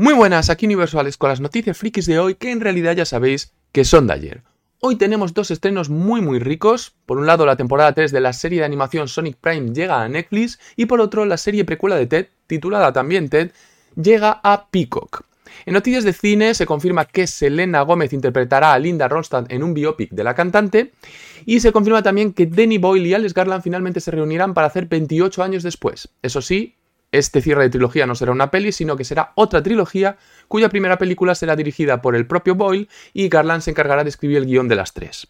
Muy buenas, aquí Universales con las noticias frikis de hoy que en realidad ya sabéis que son de ayer. Hoy tenemos dos estrenos muy muy ricos. Por un lado, la temporada 3 de la serie de animación Sonic Prime llega a Netflix y por otro, la serie precuela de Ted, titulada también Ted, llega a Peacock. En noticias de cine se confirma que Selena Gómez interpretará a Linda Ronstadt en un biopic de la cantante y se confirma también que Danny Boyle y Alex Garland finalmente se reunirán para hacer 28 años después. Eso sí, este cierre de trilogía no será una peli, sino que será otra trilogía cuya primera película será dirigida por el propio Boyle y Garland se encargará de escribir el guion de las tres.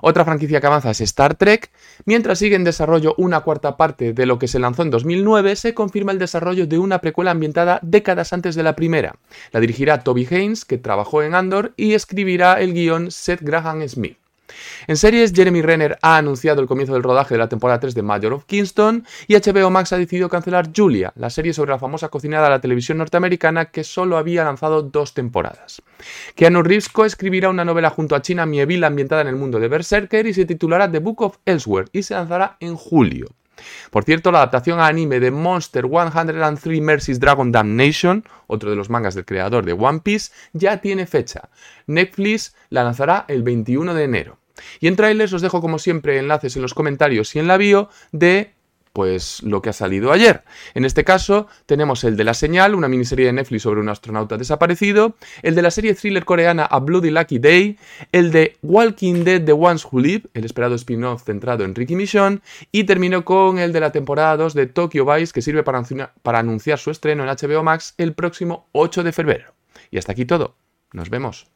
Otra franquicia que avanza es Star Trek. Mientras sigue en desarrollo una cuarta parte de lo que se lanzó en 2009, se confirma el desarrollo de una precuela ambientada décadas antes de la primera. La dirigirá Toby Haynes, que trabajó en Andor, y escribirá el guion Seth Graham Smith. En series, Jeremy Renner ha anunciado el comienzo del rodaje de la temporada 3 de Major of Kingston y HBO Max ha decidido cancelar Julia, la serie sobre la famosa cocinera de la televisión norteamericana que solo había lanzado dos temporadas. Keanu Reeves escribirá una novela junto a China Mieville ambientada en el mundo de Berserker y se titulará The Book of Elsewhere y se lanzará en julio. Por cierto, la adaptación a anime de Monster 103 Mercies Dragon Damnation, otro de los mangas del creador de One Piece, ya tiene fecha. Netflix la lanzará el 21 de enero. Y en trailers os dejo como siempre enlaces en los comentarios y en la bio de pues lo que ha salido ayer. En este caso tenemos el de La Señal, una miniserie de Netflix sobre un astronauta desaparecido, el de la serie thriller coreana A Bloody Lucky Day, el de Walking Dead The Ones Who Live, el esperado spin-off centrado en Ricky Mission, y termino con el de la temporada 2 de Tokyo Vice que sirve para, para anunciar su estreno en HBO Max el próximo 8 de febrero. Y hasta aquí todo. Nos vemos.